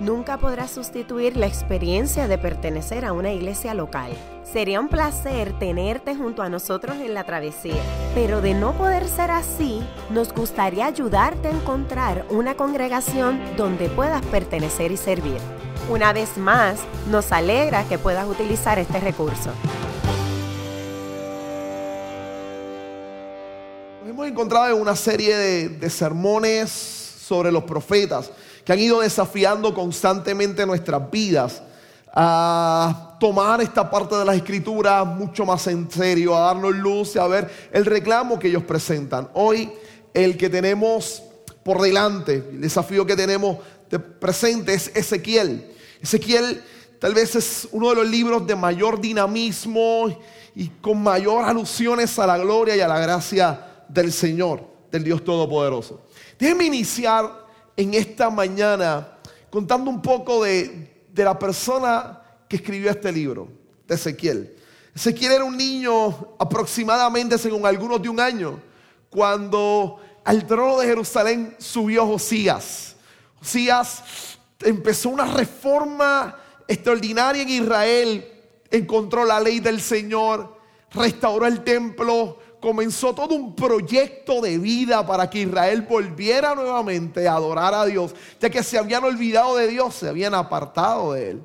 nunca podrá sustituir la experiencia de pertenecer a una iglesia local. Sería un placer tenerte junto a nosotros en la travesía, pero de no poder ser así, nos gustaría ayudarte a encontrar una congregación donde puedas pertenecer y servir. Una vez más, nos alegra que puedas utilizar este recurso. Nos hemos encontrado en una serie de, de sermones sobre los profetas que han ido desafiando constantemente nuestras vidas a tomar esta parte de las escrituras mucho más en serio, a darnos luz y a ver el reclamo que ellos presentan. Hoy el que tenemos por delante, el desafío que tenemos de presente es Ezequiel. Ezequiel tal vez es uno de los libros de mayor dinamismo y con mayor alusiones a la gloria y a la gracia del Señor, del Dios Todopoderoso. Déjenme iniciar en esta mañana contando un poco de, de la persona que escribió este libro, de Ezequiel. Ezequiel era un niño aproximadamente, según algunos, de un año, cuando al trono de Jerusalén subió Josías. Josías empezó una reforma extraordinaria en Israel, encontró la ley del Señor, restauró el templo, comenzó todo un proyecto de vida para que Israel volviera nuevamente a adorar a Dios, ya que se habían olvidado de Dios, se habían apartado de Él.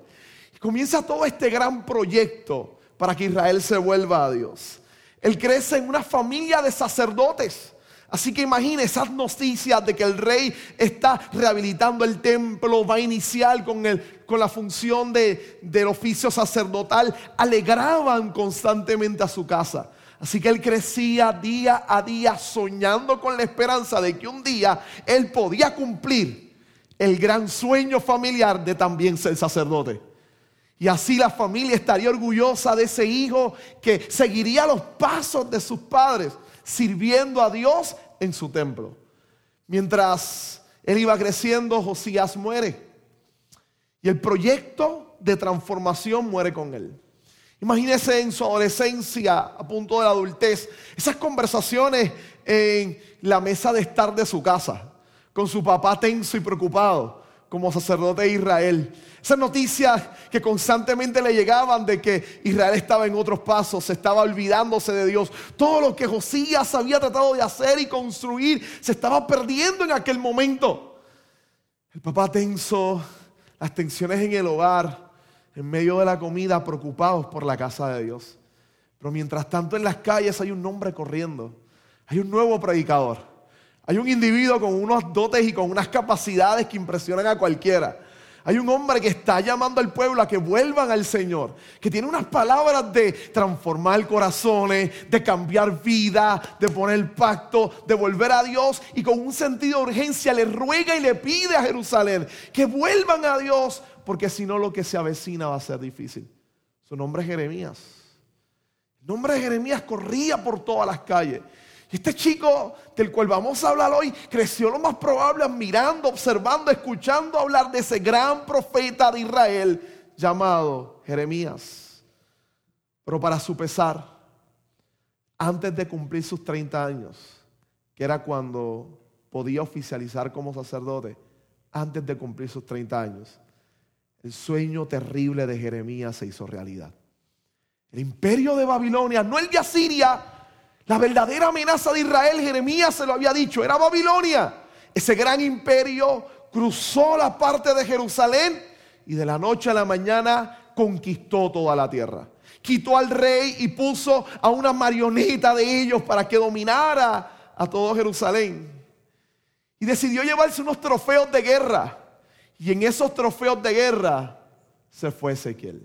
Comienza todo este gran proyecto para que Israel se vuelva a Dios. Él crece en una familia de sacerdotes. Así que imagine esas noticias de que el rey está rehabilitando el templo, va a iniciar con, el, con la función de, del oficio sacerdotal, alegraban constantemente a su casa. Así que él crecía día a día soñando con la esperanza de que un día él podía cumplir el gran sueño familiar de también ser sacerdote. Y así la familia estaría orgullosa de ese hijo que seguiría los pasos de sus padres, sirviendo a Dios en su templo. Mientras él iba creciendo, Josías muere. Y el proyecto de transformación muere con él. Imagínese en su adolescencia, a punto de la adultez, esas conversaciones en la mesa de estar de su casa, con su papá tenso y preocupado como sacerdote de Israel. Esas noticias que constantemente le llegaban de que Israel estaba en otros pasos, se estaba olvidándose de Dios. Todo lo que Josías había tratado de hacer y construir se estaba perdiendo en aquel momento. El papá tenso, las tensiones en el hogar, en medio de la comida preocupados por la casa de Dios. Pero mientras tanto en las calles hay un hombre corriendo, hay un nuevo predicador, hay un individuo con unos dotes y con unas capacidades que impresionan a cualquiera. Hay un hombre que está llamando al pueblo a que vuelvan al Señor, que tiene unas palabras de transformar corazones, de cambiar vida, de poner pacto, de volver a Dios y con un sentido de urgencia le ruega y le pide a Jerusalén que vuelvan a Dios porque si no lo que se avecina va a ser difícil. Su nombre es Jeremías. El nombre de Jeremías corría por todas las calles. Y este chico del cual vamos a hablar hoy creció lo más probable admirando, observando, escuchando hablar de ese gran profeta de Israel llamado Jeremías. Pero para su pesar, antes de cumplir sus 30 años, que era cuando podía oficializar como sacerdote, antes de cumplir sus 30 años, el sueño terrible de Jeremías se hizo realidad. El imperio de Babilonia, no el de Asiria, la verdadera amenaza de Israel, Jeremías se lo había dicho, era Babilonia. Ese gran imperio cruzó la parte de Jerusalén y de la noche a la mañana conquistó toda la tierra. Quitó al rey y puso a una marioneta de ellos para que dominara a todo Jerusalén. Y decidió llevarse unos trofeos de guerra. Y en esos trofeos de guerra se fue Ezequiel,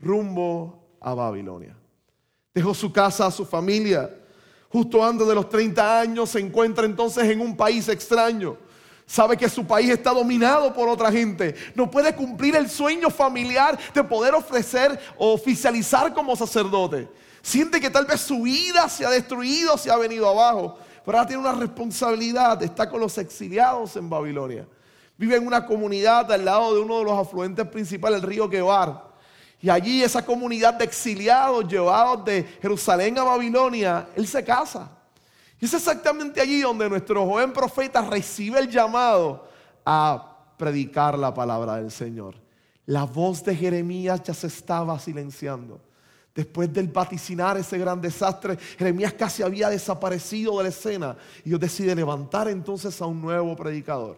rumbo a Babilonia. Dejó su casa, su familia. Justo antes de los 30 años se encuentra entonces en un país extraño. Sabe que su país está dominado por otra gente. No puede cumplir el sueño familiar de poder ofrecer o oficializar como sacerdote. Siente que tal vez su vida se ha destruido, se ha venido abajo. Pero ahora tiene una responsabilidad. Está con los exiliados en Babilonia. Vive en una comunidad al lado de uno de los afluentes principales, el río Quebar. Y allí esa comunidad de exiliados llevados de Jerusalén a Babilonia, él se casa. Y es exactamente allí donde nuestro joven profeta recibe el llamado a predicar la palabra del Señor. La voz de Jeremías ya se estaba silenciando. Después del vaticinar ese gran desastre, Jeremías casi había desaparecido de la escena. Y Dios decide levantar entonces a un nuevo predicador,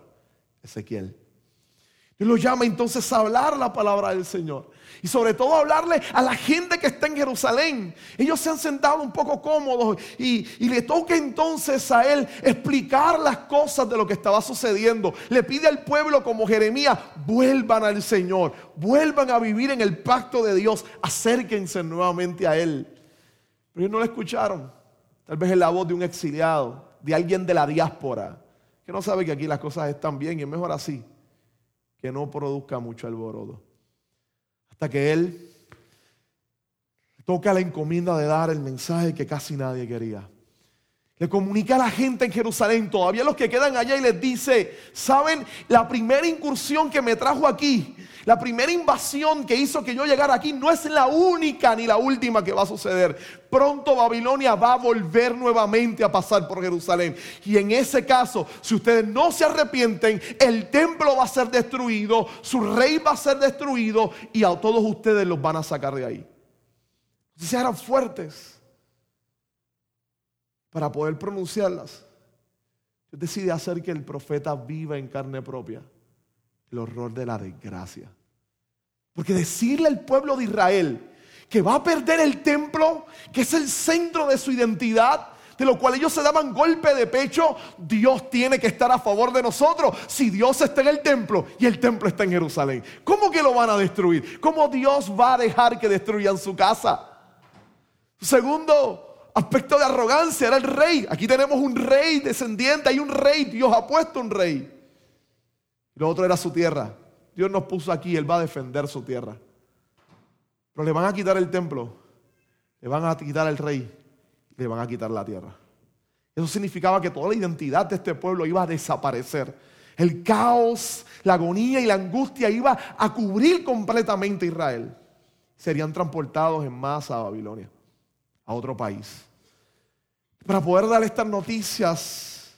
Ezequiel. Dios lo llama entonces a hablar la palabra del Señor. Y sobre todo hablarle a la gente que está en Jerusalén. Ellos se han sentado un poco cómodos y, le toca entonces a él explicar las cosas de lo que estaba sucediendo. Le pide al pueblo como Jeremías, vuelvan al Señor, vuelvan a vivir en el pacto de Dios, acérquense nuevamente a Él. Pero ellos no le escucharon. Tal vez es la voz de un exiliado, de alguien de la diáspora, que no sabe que aquí las cosas están bien y es mejor así, que no produzca mucho alboroto. Hasta que él toca la encomienda de dar el mensaje que casi nadie quería. Le comunica a la gente en Jerusalén, todavía los que quedan allá, y les dice, ¿saben? La primera incursión que me trajo aquí, la primera invasión que hizo que yo llegara aquí, no es la única ni la última que va a suceder. Pronto Babilonia va a volver nuevamente a pasar por Jerusalén. Y en ese caso, si ustedes no se arrepienten, el templo va a ser destruido, su rey va a ser destruido y a todos ustedes los van a sacar de ahí. Eran fuertes para poder pronunciarlas, Dios decide hacer que el profeta viva en carne propia el horror de la desgracia. Porque decirle al pueblo de Israel que va a perder el templo, que es el centro de su identidad, de lo cual ellos se daban golpe de pecho, Dios tiene que estar a favor de nosotros. Si Dios está en el templo y el templo está en Jerusalén, ¿cómo que lo van a destruir? ¿Cómo Dios va a dejar que destruyan su casa? Segundo, aspecto de arrogancia, era el rey. Aquí tenemos un rey descendiente, hay un rey, Dios ha puesto un rey. lo otro era su tierra. Dios nos puso aquí, Él va a defender su tierra. Pero le van a quitar el templo, le van a quitar el rey, le van a quitar la tierra. Eso significaba que toda la identidad de este pueblo iba a desaparecer. El caos, la agonía y la angustia iba a cubrir completamente a Israel. Serían transportados en masa a Babilonia a otro país. Para poder dar estas noticias,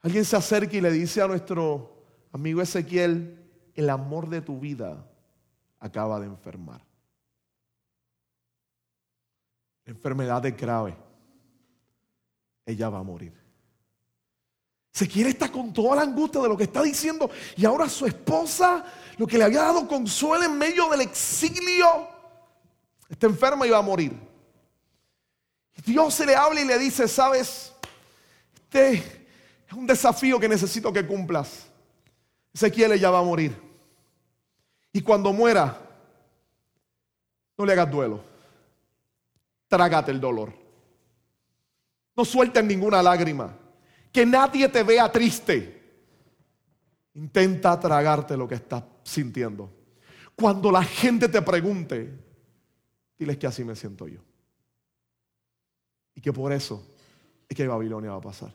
alguien se acerca y le dice a nuestro amigo Ezequiel, el amor de tu vida acaba de enfermar. La enfermedad es grave. Ella va a morir. Ezequiel está con toda la angustia de lo que está diciendo y ahora su esposa, lo que le había dado consuelo en medio del exilio, está enferma y va a morir. Dios se le habla y le dice, sabes, este es un desafío que necesito que cumplas. Ezequiel ya va a morir. Y cuando muera, no le hagas duelo. Trágate el dolor. No sueltes ninguna lágrima. Que nadie te vea triste. Intenta tragarte lo que estás sintiendo. Cuando la gente te pregunte, diles que así me siento yo. Y que por eso es que Babilonia va a pasar.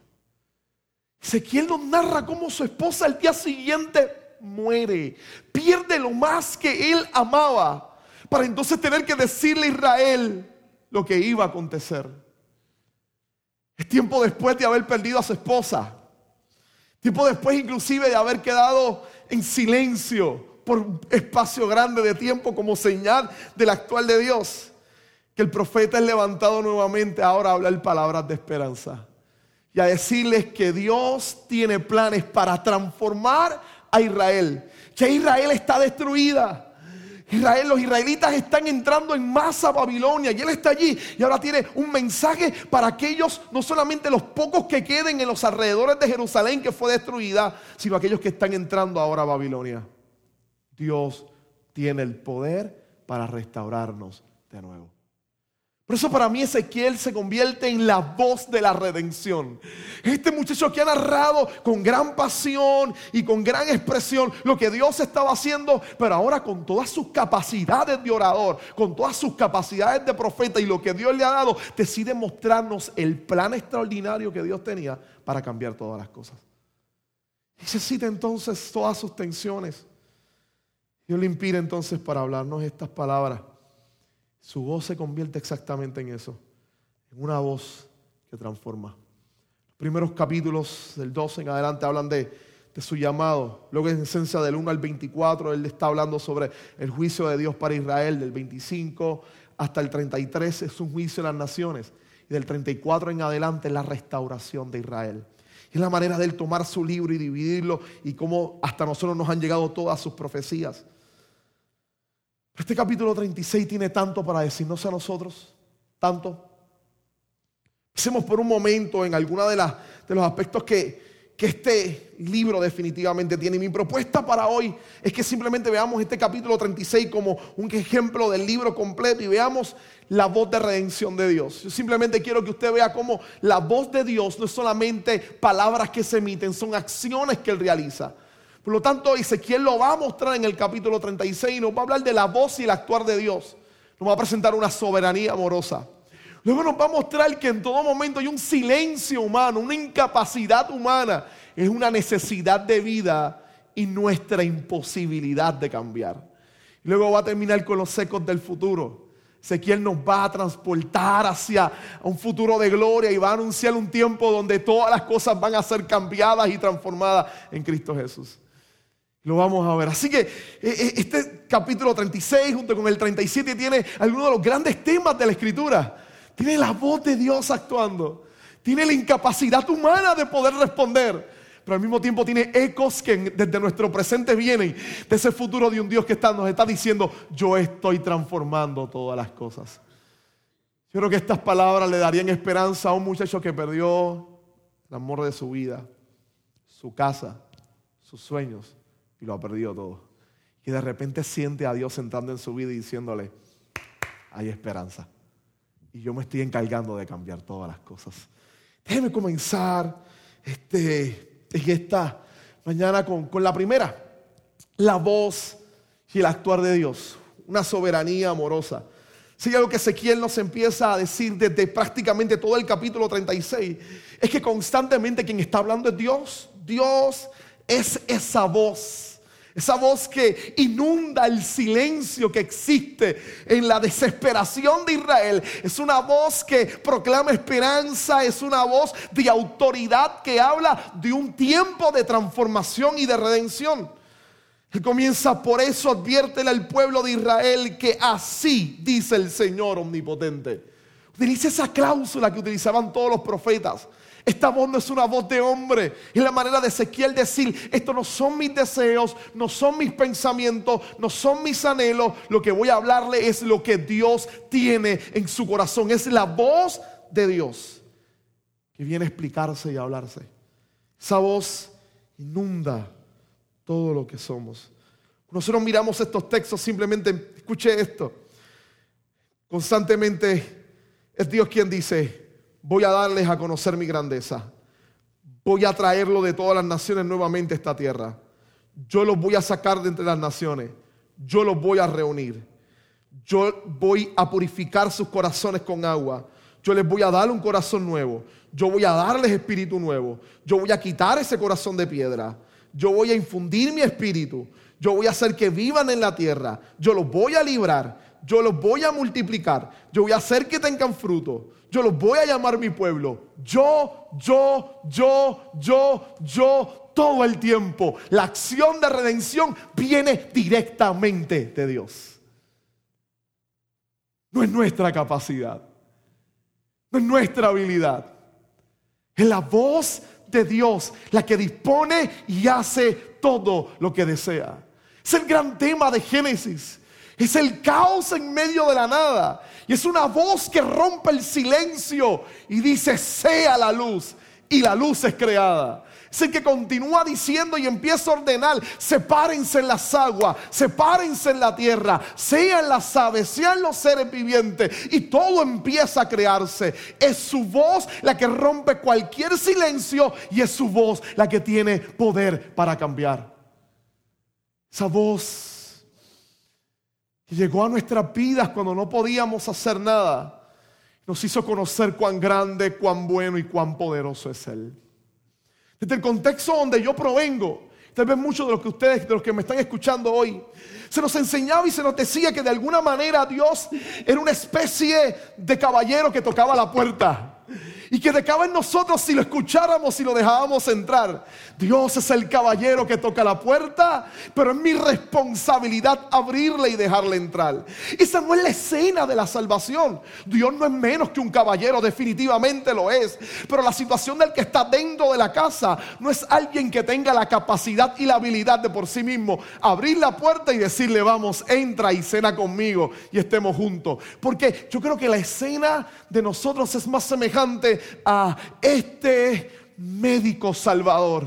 Ezequiel nos narra cómo su esposa el día siguiente muere, pierde lo más que él amaba, para entonces tener que decirle a Israel lo que iba a acontecer. Es tiempo después de haber perdido a su esposa, tiempo después inclusive de haber quedado en silencio por un espacio grande de tiempo como señal del actual de Dios que el profeta es levantado nuevamente ahora a hablar palabras de esperanza y a decirles que Dios tiene planes para transformar a Israel, que Israel está destruida. Israel, los israelitas están entrando en masa a Babilonia y él está allí y ahora tiene un mensaje para aquellos, no solamente los pocos que queden en los alrededores de Jerusalén que fue destruida, sino aquellos que están entrando ahora a Babilonia. Dios tiene el poder para restaurarnos de nuevo. Por eso para mí Ezequiel se convierte en la voz de la redención. Este muchacho que ha narrado con gran pasión y con gran expresión lo que Dios estaba haciendo, pero ahora con todas sus capacidades de orador, con todas sus capacidades de profeta y lo que Dios le ha dado, decide mostrarnos el plan extraordinario que Dios tenía para cambiar todas las cosas. Necesita entonces todas sus tensiones. Dios le impide entonces para hablarnos estas palabras. Su voz se convierte exactamente en eso, en una voz que transforma. Los primeros capítulos del 12 en adelante hablan de, su llamado. Luego en esencia del 1 al 24, él está hablando sobre el juicio de Dios para Israel, del 25 hasta el 33 es un juicio de las naciones. Y del 34 en adelante la restauración de Israel. Es la manera de él tomar su libro y dividirlo y cómo hasta nosotros nos han llegado todas sus profecías. Este capítulo 36 tiene tanto para decirnos a nosotros, tanto. Pensemos por un momento en alguna de, las, de los aspectos que, que este libro definitivamente tiene. Mi propuesta para hoy es que simplemente veamos este capítulo 36 como un ejemplo del libro completo y veamos la voz de redención de Dios. Yo simplemente quiero que usted vea cómo la voz de Dios no es solamente palabras que se emiten, son acciones que Él realiza. Por lo tanto, Ezequiel lo va a mostrar en el capítulo 36 y nos va a hablar de la voz y el actuar de Dios. Nos va a presentar una soberanía amorosa. Luego nos va a mostrar que en todo momento hay un silencio humano, una incapacidad humana. Es una necesidad de vida y nuestra imposibilidad de cambiar. Luego va a terminar con los secos del futuro. Ezequiel nos va a transportar hacia un futuro de gloria y va a anunciar un tiempo donde todas las cosas van a ser cambiadas y transformadas en Cristo Jesús. Lo vamos a ver. Así que eh, eh, este capítulo 36 junto con el 37 tiene algunos de los grandes temas de la escritura. Tiene la voz de Dios actuando. Tiene la incapacidad humana de poder responder. Pero al mismo tiempo tiene ecos que desde nuestro presente vienen de ese futuro de un Dios que está, nos está diciendo, yo estoy transformando todas las cosas. Yo creo que estas palabras le darían esperanza a un muchacho que perdió el amor de su vida, su casa, sus sueños y lo ha perdido todo. Y de repente siente a Dios entrando en su vida y diciéndole, hay esperanza. Y yo me estoy encargando de cambiar todas las cosas. Déjeme comenzar este, en esta mañana con, con la primera, la voz y el actuar de Dios, una soberanía amorosa. Si algo que Ezequiel nos empieza a decir desde prácticamente todo el capítulo 36, es que constantemente quien está hablando es Dios. Dios es esa voz esa voz que inunda el silencio que existe en la desesperación de Israel. Es una voz que proclama esperanza. Es una voz de autoridad que habla de un tiempo de transformación y de redención. Él comienza por eso, adviértele al pueblo de Israel que así dice el Señor omnipotente. Utiliza esa cláusula que utilizaban todos los profetas. Esta voz no es una voz de hombre. Es la manera de Ezequiel decir, esto no son mis deseos, no son mis pensamientos, no son mis anhelos. Lo que voy a hablarle es lo que Dios tiene en su corazón. Es la voz de Dios que viene a explicarse y a hablarse. Esa voz inunda todo lo que somos. Nosotros miramos estos textos, simplemente escuche esto. Constantemente es Dios quien dice, voy a darles a conocer mi grandeza. Voy a traerlo de todas las naciones nuevamente a esta tierra. Yo los voy a sacar de entre las naciones. Yo los voy a reunir. Yo voy a purificar sus corazones con agua. Yo les voy a dar un corazón nuevo. Yo voy a darles espíritu nuevo. Yo voy a quitar ese corazón de piedra. Yo voy a infundir mi espíritu. Yo voy a hacer que vivan en la tierra. Yo los voy a librar. Yo los voy a multiplicar. Yo voy a hacer que tengan fruto yo los voy a llamar mi pueblo. Yo, yo, yo, yo, yo, todo el tiempo. La acción de redención viene directamente de Dios. No es nuestra capacidad. No es nuestra habilidad. Es la voz de Dios la que dispone y hace todo lo que desea. Es el gran tema de Génesis. Es el caos en medio de la nada. Y es una voz que rompe el silencio y dice, sea la luz. Y la luz es creada. Es el que continúa diciendo y empieza a ordenar, sepárense en las aguas, sepárense en la tierra, sean las aves, sean los seres vivientes. Y todo empieza a crearse. Es su voz la que rompe cualquier silencio y es su voz la que tiene poder para cambiar. Esa voz que llegó a nuestras vidas cuando no podíamos hacer nada, nos hizo conocer cuán grande, cuán bueno y cuán poderoso es Él. Desde el contexto donde yo provengo, tal vez muchos de los que ustedes, de los que me están escuchando hoy, se nos enseñaba y se nos decía que de alguna manera Dios era una especie de caballero que tocaba la puerta y que decaba en nosotros si lo escucháramos y lo dejábamos entrar. Dios es el caballero que toca la puerta, pero es mi responsabilidad abrirle y dejarle entrar. Esa no es la escena de la salvación. Dios no es menos que un caballero, definitivamente lo es. Pero la situación del que está dentro de la casa no es alguien que tenga la capacidad y la habilidad de por sí mismo abrir la puerta y decirle, vamos, entra y cena conmigo y estemos juntos. Porque yo creo que la escena de nosotros es más semejante a este médico salvador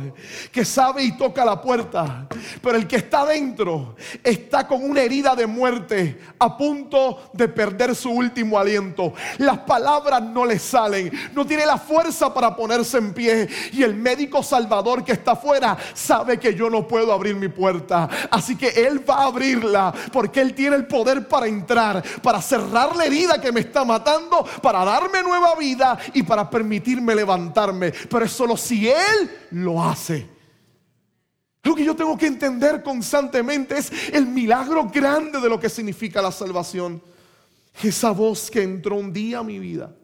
que sabe y toca la puerta, pero el que está dentro está con una herida de muerte a punto de perder su último aliento. Las palabras no le salen, no tiene la fuerza para ponerse en pie y el médico salvador que está afuera sabe que yo no puedo abrir mi puerta, así que él va a abrirla porque él tiene el poder para entrar, para cerrar la herida que me está matando, para darme nueva vida y para permitirme levantarme. Pero solo si Él lo hace. Lo que yo tengo que entender constantemente es el milagro grande de lo que significa la salvación. Esa voz que entró un día a mi vida.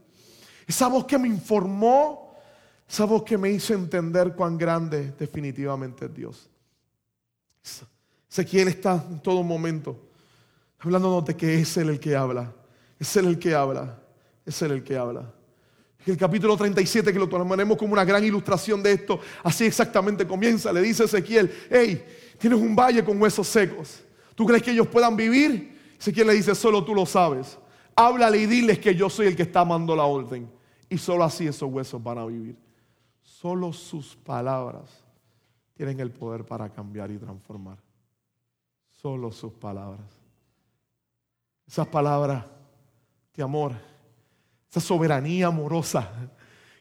Esa voz que me informó. Esa voz que me hizo entender cuán grande definitivamente es Dios. Ezequiel está en todo momento hablándonos de que es Él el que habla. Es Él el que habla. Es Él el que habla el capítulo 37, que lo tomaremos como una gran ilustración de esto, así exactamente comienza. Le dice Ezequiel, hey, tienes un valle con huesos secos. ¿Tú crees que ellos puedan vivir? Ezequiel le dice, solo tú lo sabes. Háblale y diles que yo soy el que está amando la orden. Y solo así esos huesos van a vivir. Solo sus palabras tienen el poder para cambiar y transformar. Solo sus palabras. Esas palabras de amor esa soberanía amorosa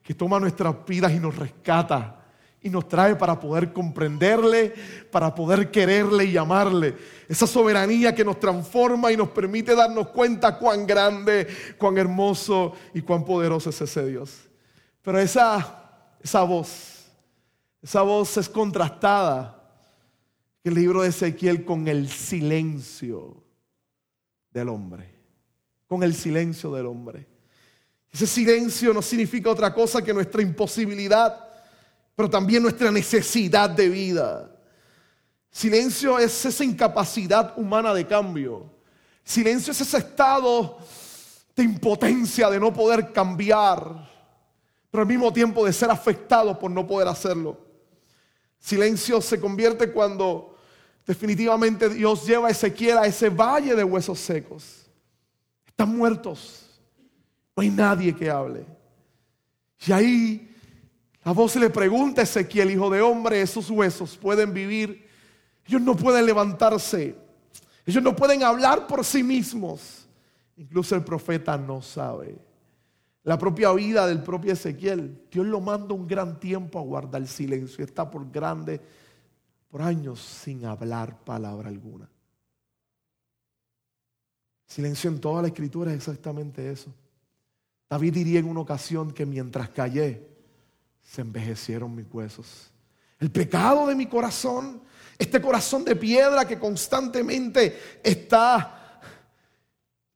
que toma nuestras vidas y nos rescata y nos trae para poder comprenderle, para poder quererle y amarle. Esa soberanía que nos transforma y nos permite darnos cuenta cuán grande, cuán hermoso y cuán poderoso es ese Dios. Pero esa, esa voz, esa voz es contrastada en el libro de Ezequiel con el silencio del hombre, con el silencio del hombre. Ese silencio no significa otra cosa que nuestra imposibilidad, pero también nuestra necesidad de vida. Silencio es esa incapacidad humana de cambio. Silencio es ese estado de impotencia, de no poder cambiar, pero al mismo tiempo de ser afectado por no poder hacerlo. Silencio se convierte cuando definitivamente Dios lleva a Ezequiel a ese valle de huesos secos. Están muertos no hay nadie que hable. Y ahí la voz le pregunta a Ezequiel, hijo de hombre, esos huesos pueden vivir. Ellos no pueden levantarse. Ellos no pueden hablar por sí mismos. Incluso el profeta no sabe. La propia vida del propio Ezequiel, Dios lo manda un gran tiempo a guardar silencio. Está por grande, por años sin hablar palabra alguna. Silencio en toda la escritura es exactamente eso. David diría en una ocasión que mientras callé, se envejecieron mis huesos. El pecado de mi corazón, este corazón de piedra que constantemente está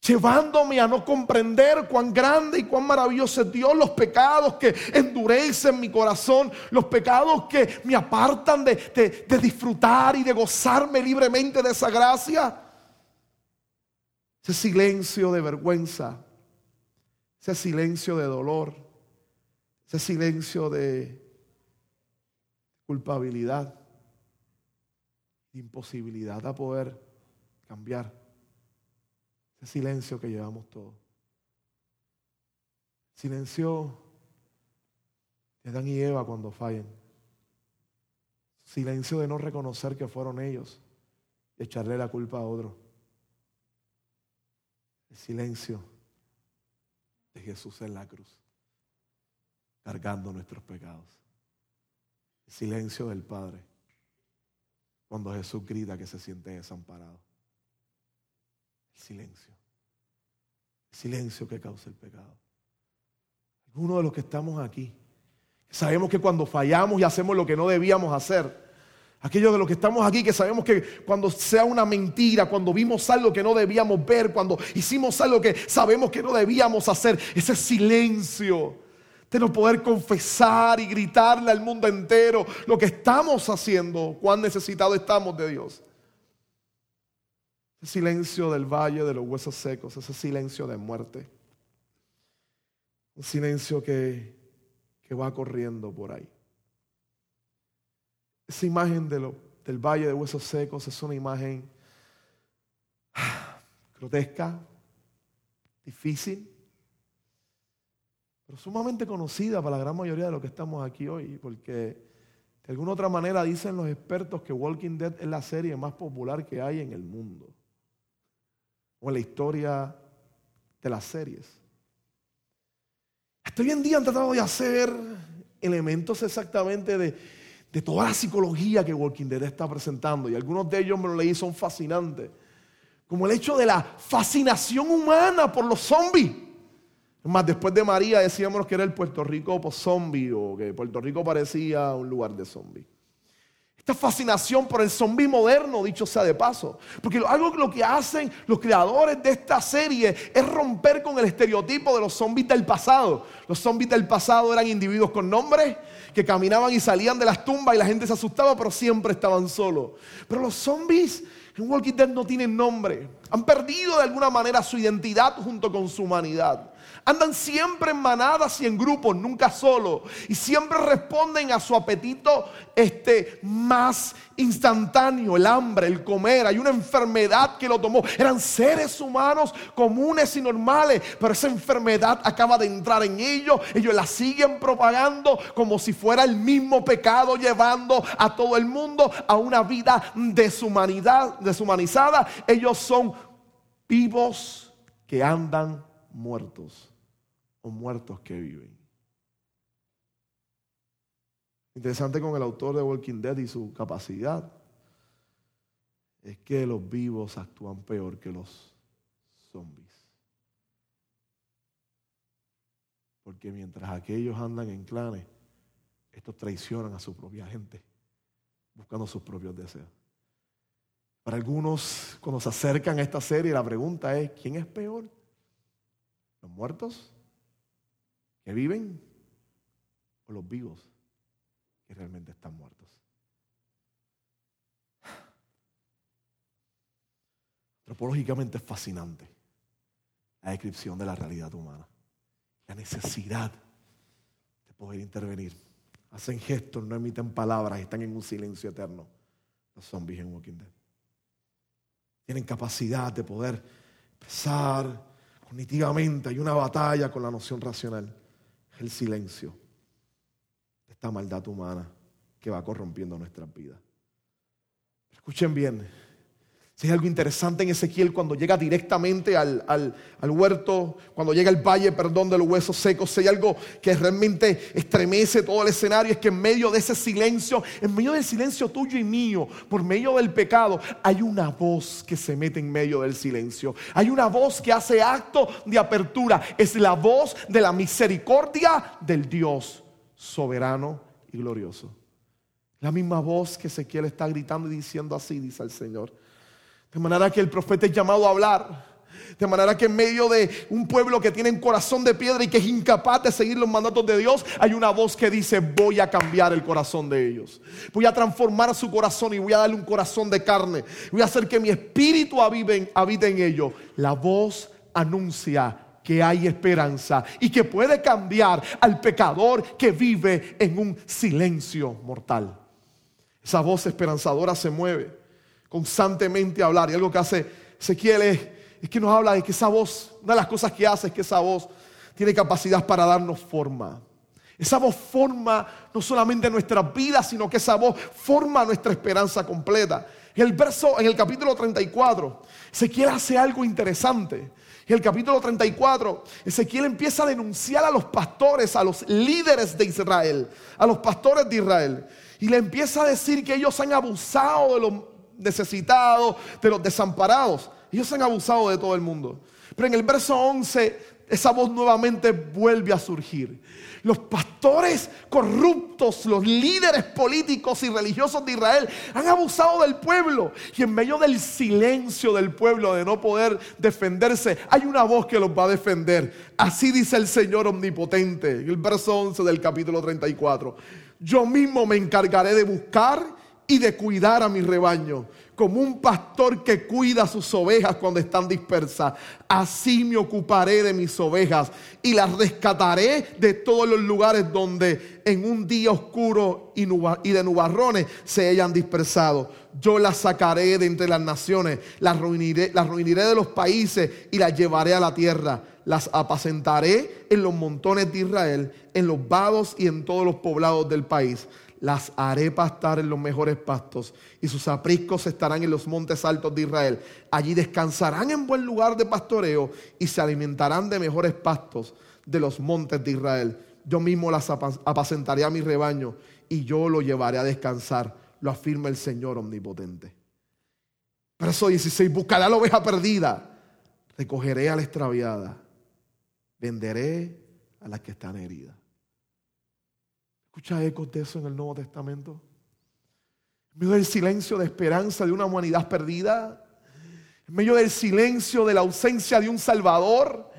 llevándome a no comprender cuán grande y cuán maravilloso es Dios, los pecados que endurecen mi corazón, los pecados que me apartan de, disfrutar y de gozarme libremente de esa gracia. Ese silencio de vergüenza ese silencio de dolor, ese silencio de culpabilidad, de imposibilidad a poder cambiar, ese silencio que llevamos todos. Silencio de Adán y Eva cuando fallan. Silencio de no reconocer que fueron ellos y echarle la culpa a otro. Silencio de Jesús en la cruz, cargando nuestros pecados. El silencio del Padre, cuando Jesús grita que se siente desamparado. El silencio. El silencio que causa el pecado. Algunos de los que estamos aquí, Sabemos que cuando fallamos y hacemos lo que no debíamos hacer, aquellos de los que estamos aquí que sabemos que cuando sea una mentira, cuando vimos algo que no debíamos ver, cuando hicimos algo que sabemos que no debíamos hacer, ese silencio de no poder confesar y gritarle al mundo entero lo que estamos haciendo, cuán necesitados estamos de Dios. Ese silencio del valle de los huesos secos, ese silencio de muerte. Un silencio que, que va corriendo por ahí. Esa imagen de del valle de huesos secos es una imagen grotesca, difícil, pero sumamente conocida para la gran mayoría de los que estamos aquí hoy, porque de alguna otra manera dicen los expertos que Walking Dead es la serie más popular que hay en el mundo, o en la historia de las series. Hasta hoy en día han tratado de hacer elementos exactamente de, de toda la psicología que Walking Dead está presentando, y algunos de ellos me lo leí, son fascinantes, como el hecho de la fascinación humana por los zombies. Más después de María decíamos que era el Puerto Rico zombie o que Puerto Rico parecía un lugar de zombie. Esta fascinación por el zombie moderno, dicho sea de paso. Porque algo que lo que hacen los creadores de esta serie es romper con el estereotipo de los zombies del pasado. Los zombies del pasado eran individuos con nombres que caminaban y salían de las tumbas y la gente se asustaba, pero siempre estaban solos. Pero los zombies en Walking Dead no tienen nombre. Han perdido de alguna manera su identidad junto con su humanidad. Andan siempre en manadas y en grupos, nunca solo. Y siempre responden a su apetito este, más instantáneo, el hambre, el comer. Hay una enfermedad que lo tomó. Eran seres humanos comunes y normales, pero esa enfermedad acaba de entrar en ellos. Ellos la siguen propagando como si fuera el mismo pecado, llevando a todo el mundo a una vida deshumanidad, deshumanizada. Ellos son vivos que andan muertos o muertos que viven. Interesante con el autor de Walking Dead y su capacidad es que los vivos actúan peor que los zombies. Porque mientras aquellos andan en clanes, estos traicionan a su propia gente, buscando sus propios deseos. Para algunos, cuando se acercan a esta serie, la pregunta es, ¿quién es peor? ¿Los muertos que viven o los vivos que realmente están muertos. Antropológicamente es fascinante la descripción de la realidad humana, la necesidad de poder intervenir. Hacen gestos, no emiten palabras, están en un silencio eterno. Los zombies en Walking Dead. Tienen capacidad de poder pensar cognitivamente. Hay una batalla con la noción racional el silencio de esta maldad humana que va corrompiendo nuestras vidas. Escuchen bien, si hay algo interesante en Ezequiel cuando llega directamente al, al, huerto, cuando llega al valle, perdón, de los huesos secos, si hay algo que realmente estremece todo el escenario, es que en medio de ese silencio, en medio del silencio tuyo y mío, por medio del pecado, hay una voz que se mete en medio del silencio. Hay una voz que hace acto de apertura. Es la voz de la misericordia del Dios soberano y glorioso. La misma voz que Ezequiel está gritando y diciendo así, dice el Señor. De manera que el profeta es llamado a hablar. De manera que en medio de un pueblo que tiene un corazón de piedra y que es incapaz de seguir los mandatos de Dios, hay una voz que dice, voy a cambiar el corazón de ellos. Voy a transformar su corazón y voy a darle un corazón de carne. Voy a hacer que mi espíritu habite en ellos. La voz anuncia que hay esperanza y que puede cambiar al pecador que vive en un silencio mortal. Esa voz esperanzadora se mueve constantemente hablar. Y algo que hace Ezequiel es, es que nos habla de que esa voz, una de las cosas que hace es que esa voz tiene capacidad para darnos forma. Esa voz forma no solamente nuestra vida, sino que esa voz forma nuestra esperanza completa. En el verso, en el capítulo 34, Ezequiel hace algo interesante. En el capítulo 34, Ezequiel empieza a denunciar a los pastores, a los líderes de Israel, a los pastores de Israel. Y le empieza a decir que ellos han abusado de los necesitados, de los desamparados. Ellos han abusado de todo el mundo. Pero en el verso 11 esa voz nuevamente vuelve a surgir. Los pastores corruptos, los líderes políticos y religiosos de Israel han abusado del pueblo. Y en medio del silencio del pueblo de no poder defenderse, hay una voz que los va a defender. Así dice el Señor omnipotente, en el verso 11 del capítulo 34. Yo mismo me encargaré de buscar y de cuidar a mi rebaño como un pastor que cuida sus ovejas cuando están dispersas. Así me ocuparé de mis ovejas y las rescataré de todos los lugares donde en un día oscuro y, de nubarrones se hayan dispersado. Yo las sacaré de entre las naciones, las reuniré, las de los países y las llevaré a la tierra. Las apacentaré en los montones de Israel, en los vados y en todos los poblados del país las haré pastar en los mejores pastos y sus apriscos estarán en los montes altos de Israel. Allí descansarán en buen lugar de pastoreo y se alimentarán de mejores pastos de los montes de Israel. Yo mismo las apacentaré a mi rebaño y yo lo llevaré a descansar, lo afirma el Señor omnipotente. Verso 16, buscaré a la oveja perdida, recogeré a la extraviada, venderé a las que están heridas. Escucha ecos de eso en el Nuevo Testamento. En medio del silencio de esperanza de una humanidad perdida, en medio del silencio de la ausencia de un Salvador,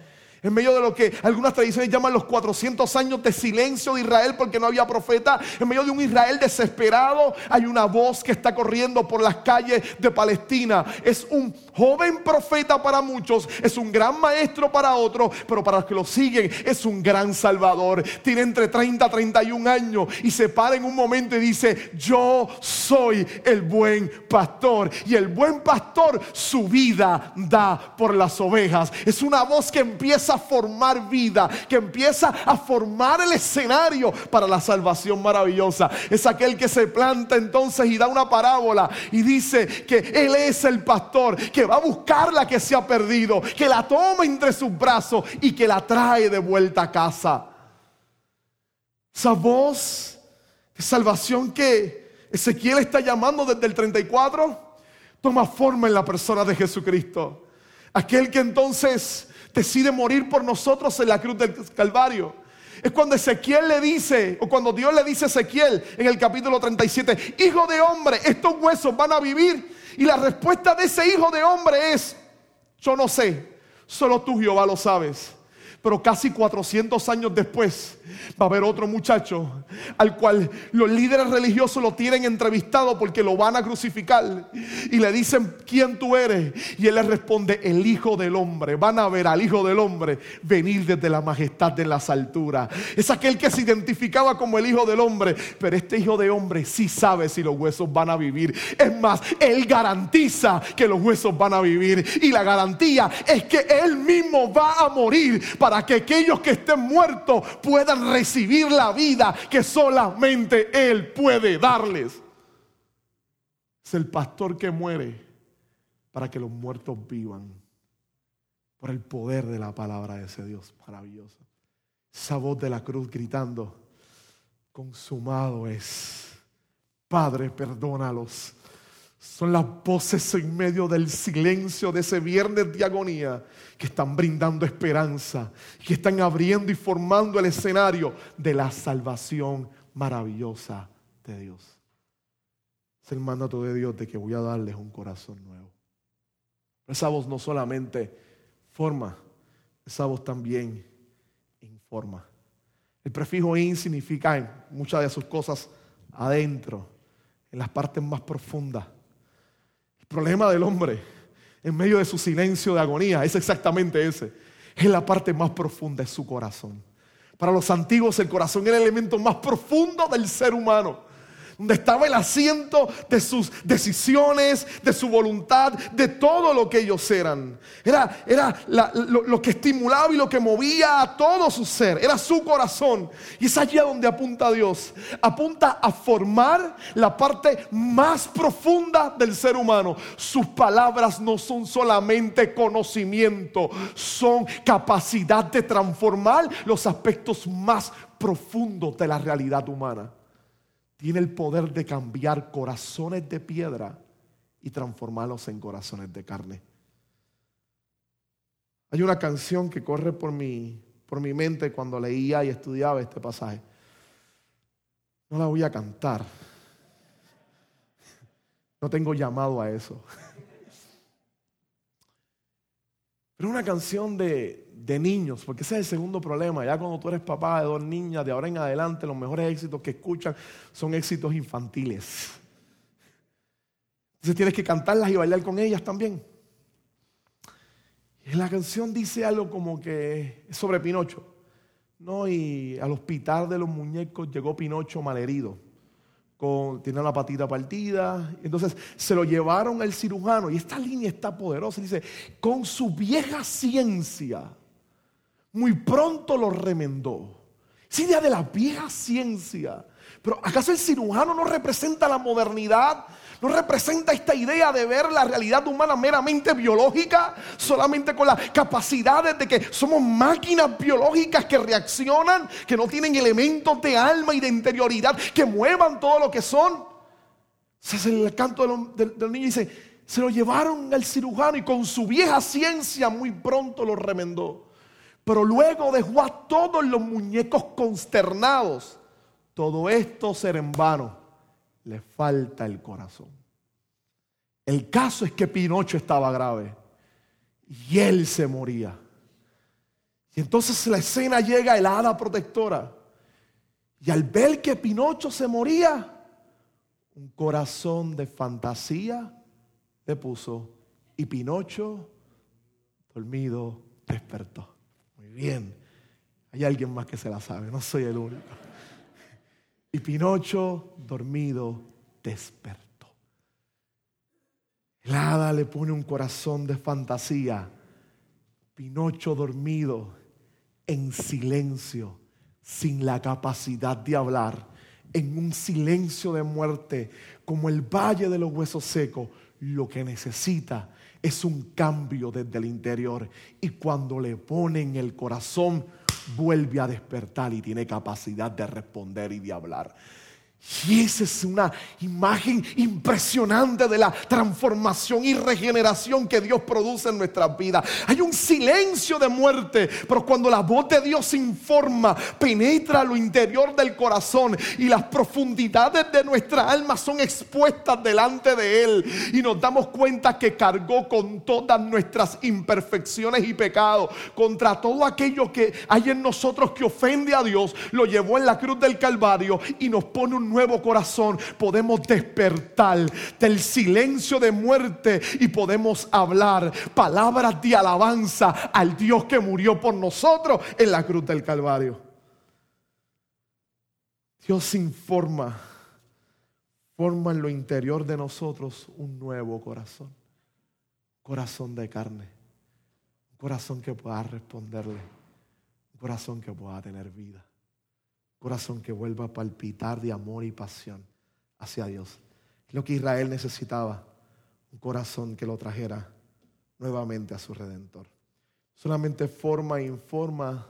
en medio de lo que algunas tradiciones llaman los 400 años de silencio de Israel porque no había profeta, en medio de un Israel desesperado, hay una voz que está corriendo por las calles de Palestina. Es un joven profeta para muchos, es un gran maestro para otros, pero para los que lo siguen es un gran salvador. Tiene entre 30 y 31 años y se para en un momento y dice, yo soy el buen pastor. Y el buen pastor su vida da por las ovejas. Es una voz que empieza a formar vida, que empieza a formar el escenario para la salvación maravillosa. Es aquel que se planta entonces y da una parábola y dice que Él es el pastor, que va a buscar la que se ha perdido, que la toma entre sus brazos y que la trae de vuelta a casa. Esa voz de salvación que Ezequiel está llamando desde el 34 toma forma en la persona de Jesucristo. Aquel que entonces decide morir por nosotros en la cruz del Calvario. Es cuando Ezequiel le dice, o cuando Dios le dice a Ezequiel en el capítulo 37, hijo de hombre, estos huesos van a vivir. Y la respuesta de ese hijo de hombre es, yo no sé, solo tú Jehová lo sabes. Pero casi 400 años después va a haber otro muchacho al cual los líderes religiosos lo tienen entrevistado porque lo van a crucificar. Y le dicen, ¿quién tú eres? Y él le responde, el Hijo del Hombre. Van a ver al Hijo del Hombre venir desde la majestad de las alturas. Es aquel que se identificaba como el Hijo del Hombre. Pero este Hijo de Hombre sí sabe si los huesos van a vivir. Es más, él garantiza que los huesos van a vivir. Y la garantía es que él mismo va a morir para que aquellos que estén muertos puedan recibir la vida que solamente Él puede darles. Es el pastor que muere para que los muertos vivan por el poder de la palabra de ese Dios maravilloso. Esa voz de la cruz gritando, consumado es. Padre, perdónalos son las voces en medio del silencio de ese viernes de agonía que están brindando esperanza, que están abriendo y formando el escenario de la salvación maravillosa de Dios. Es el mandato de Dios de que voy a darles un corazón nuevo. Esa voz no solamente forma, esa voz también informa. El prefijo in significa en muchas de sus cosas adentro, en las partes más profundas problema del hombre en medio de su silencio de agonía es exactamente ese. Es la parte más profunda de su corazón. Para los antiguos el corazón era el elemento más profundo del ser humano donde estaba el asiento de sus decisiones, de su voluntad, de todo lo que ellos eran. Era, era lo, lo, que estimulaba y lo que movía a todo su ser, era su corazón. Y es allí a donde apunta Dios. Apunta a formar la parte más profunda del ser humano. Sus palabras no son solamente conocimiento, son capacidad de transformar los aspectos más profundos de la realidad humana tiene el poder de cambiar corazones de piedra y transformarlos en corazones de carne. Hay una canción que corre por mi, por mi mente cuando leía y estudiaba este pasaje. No la voy a cantar. No tengo llamado a eso. Pero una canción de, de, niños, porque ese es el segundo problema. Ya cuando tú eres papá de dos niñas, de ahora en adelante, los mejores éxitos que escuchan son éxitos infantiles. Entonces tienes que cantarlas y bailar con ellas también. Y la canción dice algo como que es sobre Pinocho. No, y al hospital de los muñecos llegó Pinocho malherido. Con, tiene la patita partida. Entonces se lo llevaron al cirujano. Y esta línea está poderosa. Dice, con su vieja ciencia, muy pronto lo remendó. Esa idea de la vieja ciencia. Pero ¿acaso el cirujano no representa la modernidad? no representa esta idea de ver la realidad humana meramente biológica, solamente con las capacidades de que somos máquinas biológicas que reaccionan, que no tienen elementos de alma y de interioridad que muevan todo lo que son. Se el canto del, del niño dice, se lo llevaron al cirujano y con su vieja ciencia muy pronto lo remendó. Pero luego dejó a todos los muñecos consternados. Todo esto será en vano le falta el corazón. El caso es que Pinocho estaba grave y él se moría. Y entonces la escena llega el hada protectora. Y al ver que Pinocho se moría, un corazón de fantasía le puso y Pinocho, dormido, despertó. Bien. Hay alguien más que se la sabe, no soy el único. Y Pinocho, dormido, despertó. El hada le pone un corazón de fantasía. Pinocho dormido, en silencio, sin la capacidad de hablar, en un silencio de muerte, como el valle de los huesos secos, lo que necesita es un cambio desde el interior. Y cuando le ponen el corazón, vuelve a despertar y tiene capacidad de responder y de hablar. Y esa es una imagen impresionante de la transformación y regeneración que Dios produce en nuestras vidas. Hay un silencio de muerte, pero cuando la voz de Dios informa, penetra lo interior del corazón y las profundidades de nuestra alma son expuestas delante de Él y nos damos cuenta que cargó con todas nuestras imperfecciones y pecados, contra todo aquello que hay en nosotros que ofende a Dios, lo llevó en la cruz del Calvario y nos pone un nuevo corazón, podemos despertar del silencio de muerte y podemos hablar palabras de alabanza al Dios que murió por nosotros en la cruz del Calvario. Dios informa, forma en lo interior de nosotros un nuevo corazón, corazón de carne, un corazón que pueda responderle, un corazón que pueda tener vida corazón que vuelva a palpitar de amor y pasión hacia Dios. Lo que Israel necesitaba, un corazón que lo trajera nuevamente a su redentor. Solamente forma e informa,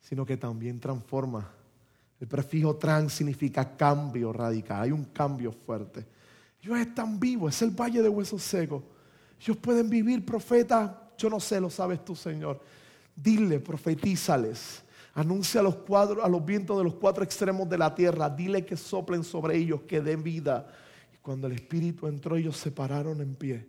sino que también transforma. El prefijo trans significa cambio radical, hay un cambio fuerte. Ellos están vivos, es el valle de huesos secos. Ellos pueden vivir, profeta, yo no sé, lo sabes tú, Señor. Dile, profetízales Anuncia a los, cuadros, a los vientos de los cuatro extremos de la tierra. Dile que soplen sobre ellos, que den vida. Y cuando el Espíritu entró, ellos se pararon en pie.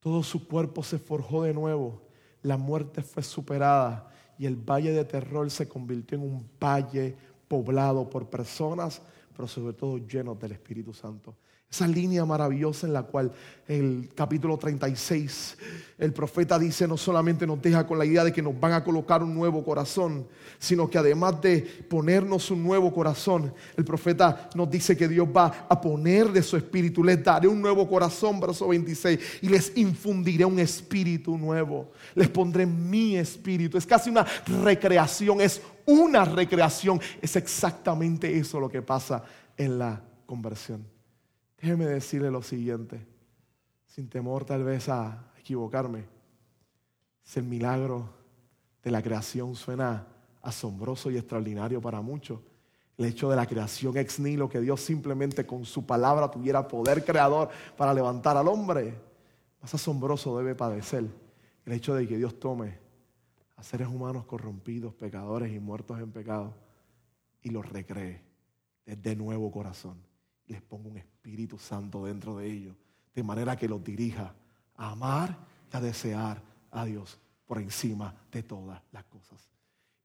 Todo su cuerpo se forjó de nuevo. La muerte fue superada. Y el valle de terror se convirtió en un valle poblado por personas, pero sobre todo llenos del Espíritu Santo. Esa línea maravillosa en la cual el capítulo 36, el profeta dice, no solamente nos deja con la idea de que nos van a colocar un nuevo corazón, sino que además de ponernos un nuevo corazón, el profeta nos dice que Dios va a poner de su espíritu, les daré un nuevo corazón, verso 26, y les infundiré un espíritu nuevo, les pondré mi espíritu. Es casi una recreación, es una recreación, es exactamente eso lo que pasa en la conversión. Déjeme decirle lo siguiente, sin temor tal vez a equivocarme. Si el milagro de la creación suena asombroso y extraordinario para muchos, el hecho de la creación ex nihilo, que Dios simplemente con su palabra tuviera poder creador para levantar al hombre, más asombroso debe padecer el hecho de que Dios tome a seres humanos corrompidos, pecadores y muertos en pecado y los recree desde nuevo corazón. Les ponga un Espíritu Santo dentro de ellos, de manera que los dirija a amar y a desear a Dios por encima de todas las cosas.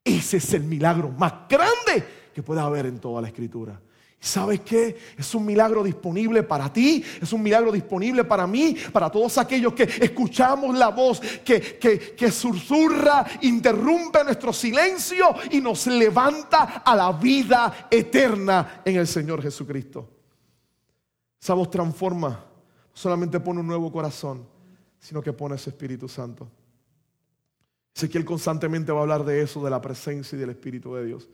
Ese es el milagro más grande que pueda haber en toda la escritura. ¿Sabes qué? Es un milagro disponible para ti, es un milagro disponible para mí, para todos aquellos que escuchamos la voz que, que susurra, interrumpe nuestro silencio y nos levanta a la vida eterna en el Señor Jesucristo. Esa voz transforma, no solamente pone un nuevo corazón, sino que pone ese Espíritu Santo. Ezequiel constantemente va a hablar de eso, de la presencia y del Espíritu de Dios.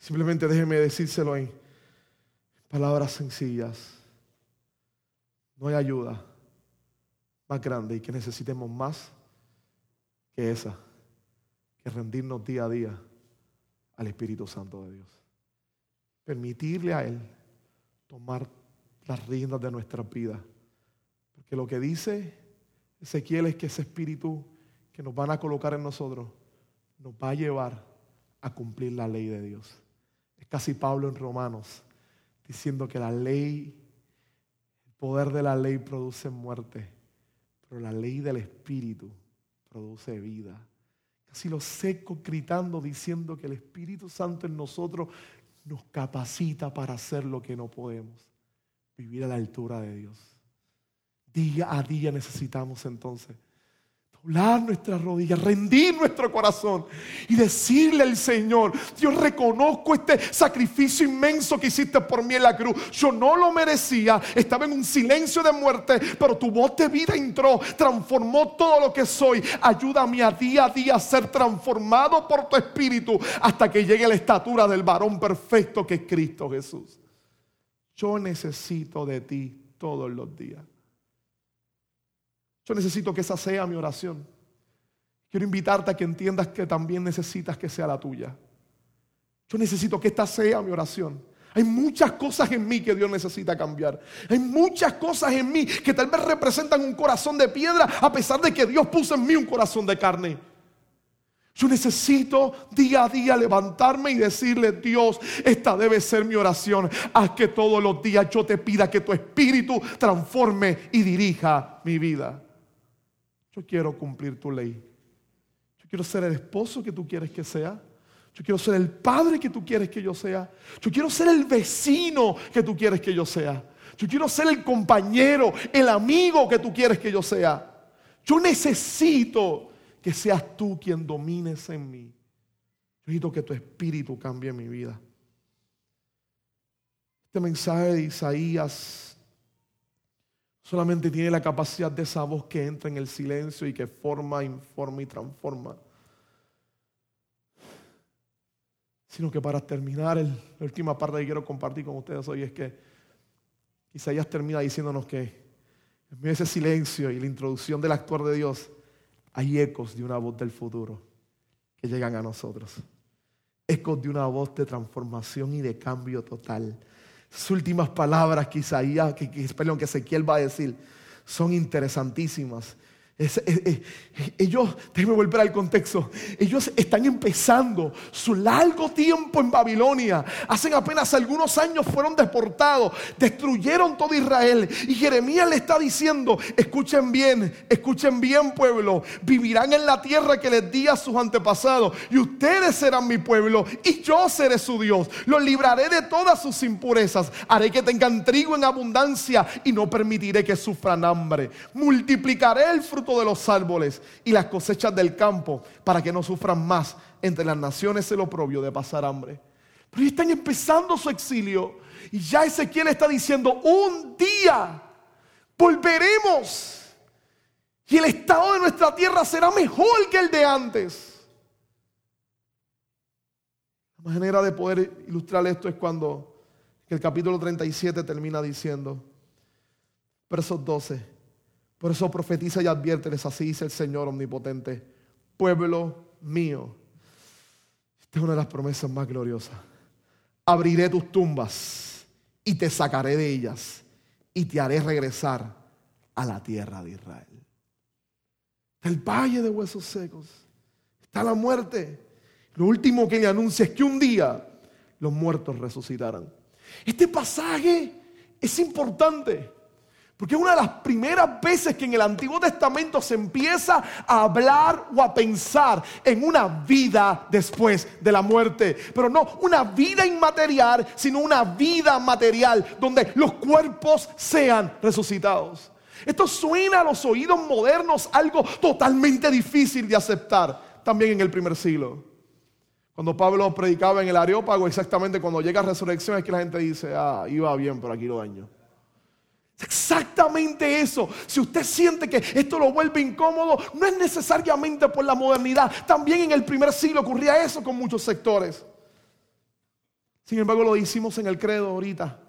Simplemente déjeme decírselo ahí palabras sencillas. No hay ayuda más grande y que necesitemos más que esa, que rendirnos día a día al Espíritu Santo de Dios. Permitirle a Él tomar las riendas de nuestra vida. Porque lo que dice Ezequiel es que ese Espíritu que nos van a colocar en nosotros nos va a llevar a cumplir la ley de Dios. Es casi Pablo en Romanos diciendo que la ley, el poder de la ley produce muerte, pero la ley del Espíritu produce vida. Casi lo seco gritando diciendo que el Espíritu Santo en nosotros nos capacita para hacer lo que no podemos, vivir a la altura de Dios. Día a día necesitamos entonces doblar nuestras rodillas, rendir nuestro corazón y decirle al Señor, yo reconozco este sacrificio inmenso que hiciste por mí en la cruz. Yo no lo merecía, estaba en un silencio de muerte, pero tu voz de vida entró, transformó todo lo que soy. Ayúdame a día a día a ser transformado por tu espíritu hasta que llegue la estatura del varón perfecto que es Cristo Jesús. Yo necesito de ti todos los días. Yo necesito que esa sea mi oración. Quiero invitarte a que entiendas que también necesitas que sea la tuya. Yo necesito que esta sea mi oración. Hay muchas cosas en mí que Dios necesita cambiar. Hay muchas cosas en mí que tal vez representan un corazón de piedra a pesar de que Dios puso en mí un corazón de carne. Yo necesito día a día levantarme y decirle, Dios, esta debe ser mi oración. Haz que todos los días yo te pida que tu espíritu transforme y dirija mi vida. Yo quiero cumplir tu ley. Yo quiero ser el esposo que tú quieres que sea. Yo quiero ser el padre que tú quieres que yo sea. Yo quiero ser el vecino que tú quieres que yo sea. Yo quiero ser el compañero, el amigo que tú quieres que yo sea. Yo necesito que seas tú quien domines en mí. Yo necesito que tu espíritu cambie mi vida. Este mensaje de Isaías Solamente tiene la capacidad de esa voz que entra en el silencio y que forma, informa y transforma. Sino que para terminar, la última parte que quiero compartir con ustedes hoy es que Isaías termina diciéndonos que en de ese silencio y la introducción del actuar de Dios, hay ecos de una voz del futuro que llegan a nosotros. Ecos de una voz de transformación y de cambio total sus últimas palabras que Isaías, que, que, que Ezequiel va a decir, son interesantísimas ellos, déjenme volver al contexto, ellos están empezando su largo tiempo en Babilonia. Hace apenas algunos años fueron deportados, destruyeron todo Israel. Y Jeremías le está diciendo, escuchen bien, escuchen bien pueblo, vivirán en la tierra que les di a sus antepasados. Y ustedes serán mi pueblo y yo seré su Dios. Los libraré de todas sus impurezas. Haré que tengan trigo en abundancia y no permitiré que sufran hambre. Multiplicaré el fruto de los árboles y las cosechas del campo para que no sufran más entre las naciones el oprobio de pasar hambre. Pero están empezando su exilio y ya Ezequiel está diciendo, un día volveremos y el estado de nuestra tierra será mejor que el de antes. La manera de poder ilustrar esto es cuando el capítulo 37 termina diciendo, versos 12. Por eso profetiza y adviérteles, así dice el Señor omnipotente, pueblo mío. Esta es una de las promesas más gloriosas. Abriré tus tumbas y te sacaré de ellas y te haré regresar a la tierra de Israel. el valle de huesos secos, está la muerte. Lo último que le anuncia es que un día los muertos resucitarán. Este pasaje es importante porque es una de las primeras veces que en el Antiguo Testamento se empieza a hablar o a pensar en una vida después de la muerte. Pero no una vida inmaterial, sino una vida material donde los cuerpos sean resucitados. Esto suena a los oídos modernos algo totalmente difícil de aceptar también en el primer siglo. Cuando Pablo predicaba en el Areópago, exactamente cuando llega a resurrección es que la gente dice, ah, iba bien, pero aquí lo daño. Exactamente eso. Si usted siente que esto lo vuelve incómodo, no es necesariamente por la modernidad. También en el primer siglo ocurría eso con muchos sectores. Sin embargo, lo hicimos en el credo ahorita.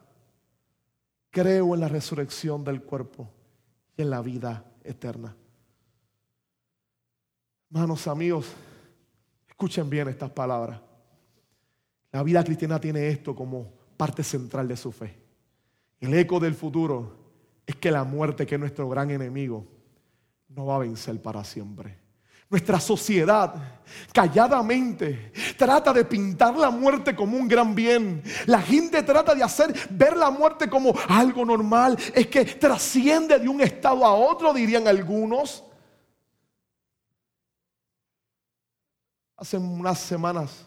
Creo en la resurrección del cuerpo y en la vida eterna. Hermanos, amigos, escuchen bien estas palabras. La vida cristiana tiene esto como parte central de su fe. El eco del futuro es que la muerte, que es nuestro gran enemigo, no va a vencer para siempre. Nuestra sociedad calladamente trata de pintar la muerte como un gran bien. La gente trata de hacer ver la muerte como algo normal. Es que trasciende de un estado a otro, dirían algunos. Hace unas semanas,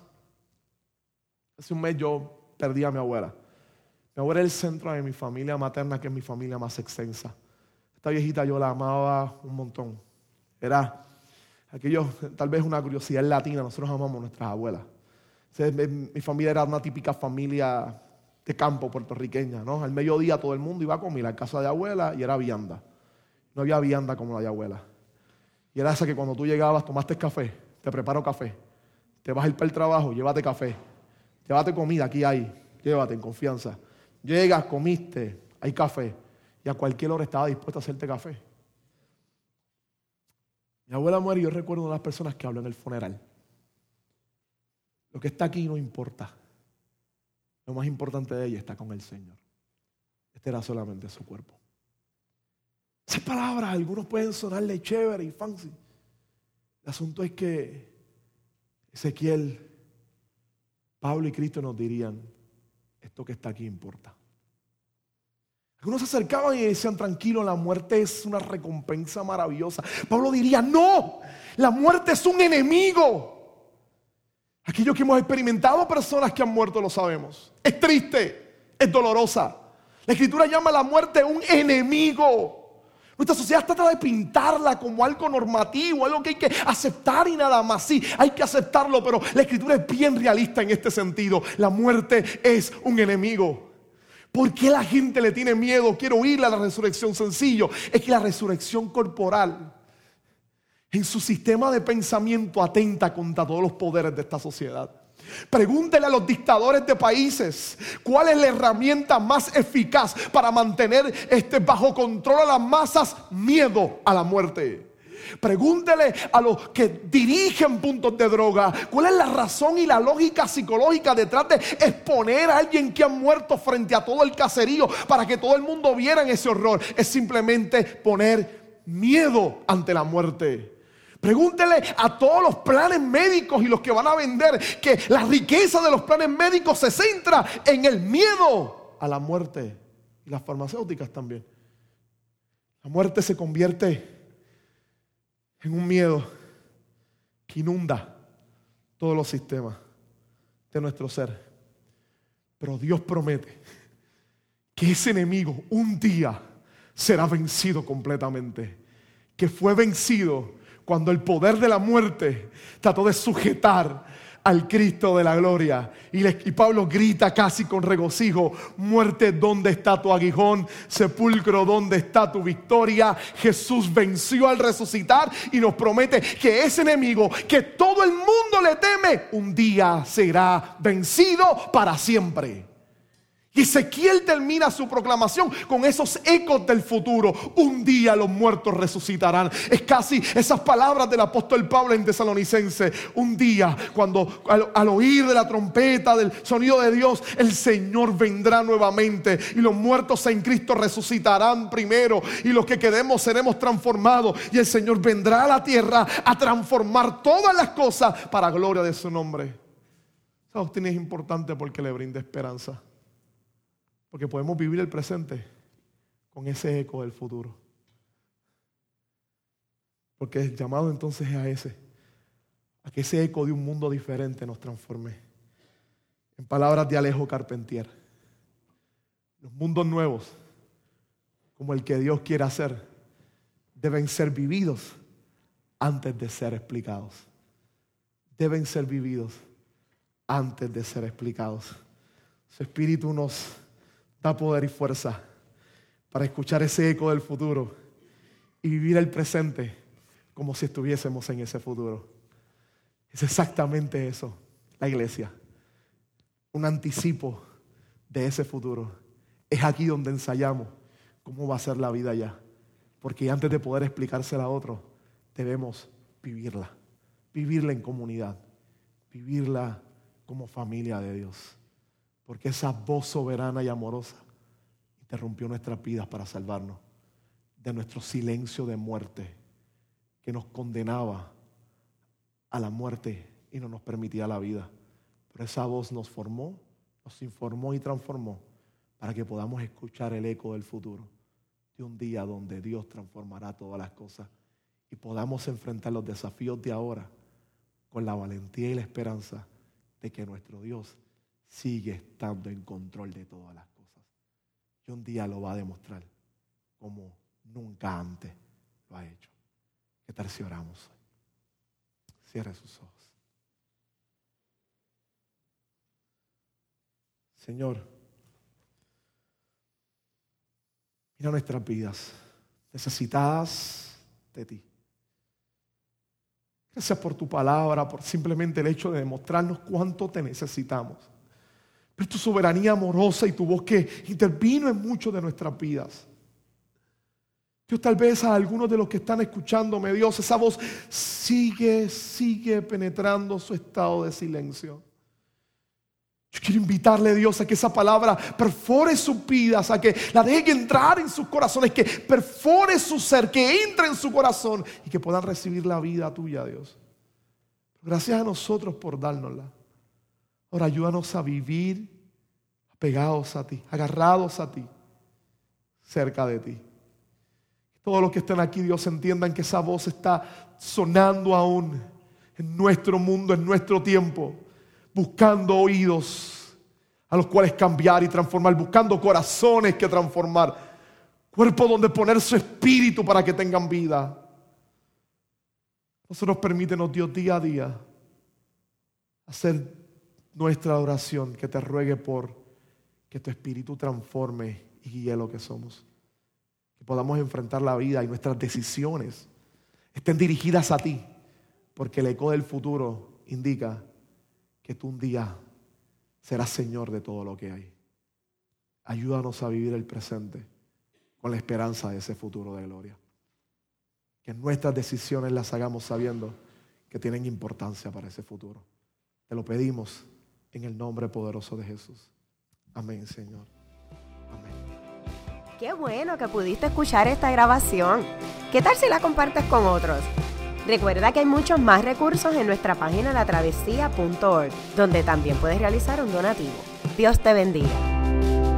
hace un mes yo perdí a mi abuela. Mi abuela el centro de mi familia materna, que es mi familia más extensa. Esta viejita yo la amaba un montón. Era aquello, tal vez una curiosidad latina, nosotros amamos a nuestras abuelas. Mi familia era una típica familia de campo puertorriqueña, ¿no? Al mediodía todo el mundo iba a comer a casa de abuela y era vianda. No había vianda como la de abuela. Y era esa que cuando tú llegabas, tomaste café, te preparo café, te vas a ir para el trabajo, llévate café, llévate comida, aquí hay, llévate en confianza. Llegas, comiste, hay café. Y a cualquier hora estaba dispuesto a hacerte café. Mi abuela muere y yo recuerdo a las personas que hablan en el funeral. Lo que está aquí no importa. Lo más importante de ella está con el Señor. Este era solamente su cuerpo. Esas palabras, algunos pueden sonarle chévere y fancy. El asunto es que Ezequiel, Pablo y Cristo nos dirían, esto que está aquí importa. Algunos se acercaban y decían, tranquilo, la muerte es una recompensa maravillosa. Pablo diría, no, la muerte es un enemigo. Aquellos que hemos experimentado personas que han muerto lo sabemos. Es triste, es dolorosa. La escritura llama a la muerte un enemigo. Nuestra sociedad trata de pintarla como algo normativo, algo que hay que aceptar y nada más. Sí, hay que aceptarlo, pero la escritura es bien realista en este sentido. La muerte es un enemigo. ¿Por qué la gente le tiene miedo? Quiero oír a la resurrección sencillo. Es que la resurrección corporal en su sistema de pensamiento atenta contra todos los poderes de esta sociedad. Pregúntele a los dictadores de países cuál es la herramienta más eficaz para mantener este bajo control a las masas, miedo a la muerte. Pregúntele a los que dirigen puntos de droga cuál es la razón y la lógica psicológica detrás de exponer a alguien que ha muerto frente a todo el caserío para que todo el mundo viera ese horror. Es simplemente poner miedo ante la muerte. Pregúntele a todos los planes médicos y los que van a vender que la riqueza de los planes médicos se centra en el miedo a la muerte. Y las farmacéuticas también. La muerte se convierte en un miedo que inunda todos los sistemas de nuestro ser. Pero Dios promete que ese enemigo un día será vencido completamente. Que fue vencido cuando el poder de la muerte trató de sujetar al Cristo de la gloria. Y, Pablo grita casi con regocijo, muerte, ¿dónde está tu aguijón? Sepulcro, ¿dónde está tu victoria? Jesús venció al resucitar y nos promete que ese enemigo que todo el mundo le teme, un día será vencido para siempre. Y Ezequiel termina su proclamación con esos ecos del futuro. Un día los muertos resucitarán. Es casi esas palabras del apóstol Pablo en Tesalonicense. Un día, cuando al, oír de la trompeta, del sonido de Dios, el Señor vendrá nuevamente. Y los muertos en Cristo resucitarán primero. Y los que quedemos seremos transformados. Y el Señor vendrá a la tierra a transformar todas las cosas para gloria de su nombre. Esa doctrina es importante porque le brinda esperanza. Porque podemos vivir el presente con ese eco del futuro. Porque el llamado entonces es a ese, a que ese eco de un mundo diferente nos transforme. En palabras de Alejo Carpentier, los mundos nuevos, como el que Dios quiere hacer, deben ser vividos antes de ser explicados. Deben ser vividos antes de ser explicados. Su espíritu nos da poder y fuerza para escuchar ese eco del futuro y vivir el presente como si estuviésemos en ese futuro. Es exactamente eso, la iglesia. Un anticipo de ese futuro. Es aquí donde ensayamos cómo va a ser la vida ya. Porque antes de poder explicársela a otro, debemos vivirla. Vivirla en comunidad. Vivirla como familia de Dios. Porque esa voz soberana y amorosa interrumpió nuestras vidas para salvarnos de nuestro silencio de muerte que nos condenaba a la muerte y no nos permitía la vida. Pero esa voz nos formó, nos informó y transformó para que podamos escuchar el eco del futuro, de un día donde Dios transformará todas las cosas y podamos enfrentar los desafíos de ahora con la valentía y la esperanza de que nuestro Dios sigue estando en control de todas las cosas. Y un día lo va a demostrar como nunca antes lo ha hecho. ¿Qué tal si oramos hoy? Cierre sus ojos. Señor, mira nuestras vidas necesitadas de ti. Gracias por tu palabra, por simplemente el hecho de demostrarnos cuánto te necesitamos. Pero tu soberanía amorosa y tu voz que intervino en muchas de nuestras vidas. Dios, tal vez a algunos de los que están escuchándome, Dios, esa voz sigue, sigue penetrando su estado de silencio. Yo quiero invitarle a Dios a que esa palabra perfore sus vidas, a que la deje entrar en sus corazones, que perfore su ser, que entre en su corazón y que puedan recibir la vida tuya, Dios. Gracias a nosotros por dárnosla. Ahora ayúdanos a vivir pegados a ti, agarrados a ti, cerca de ti. Todos los que están aquí, Dios, entiendan que esa voz está sonando aún en nuestro mundo, en nuestro tiempo buscando oídos a los cuales cambiar y transformar, buscando corazones que transformar, cuerpo donde poner su espíritu para que tengan vida. Nosotros permítenos, Dios, día a día hacer nuestra oración, que te ruegue por que tu espíritu transforme y guíe lo que somos. Que podamos enfrentar la vida y nuestras decisiones estén dirigidas a ti, porque el eco del futuro indica que tú un día serás Señor de todo lo que hay. Ayúdanos a vivir el presente con la esperanza de ese futuro de gloria. Que nuestras decisiones las hagamos sabiendo que tienen importancia para ese futuro. Te lo pedimos en el nombre poderoso de Jesús. Amén, Señor. Amén. Qué bueno que pudiste escuchar esta grabación. ¿Qué tal si la compartes con otros? Recuerda que hay muchos más recursos en nuestra página latravesía.org, donde también puedes realizar un donativo. Dios te bendiga.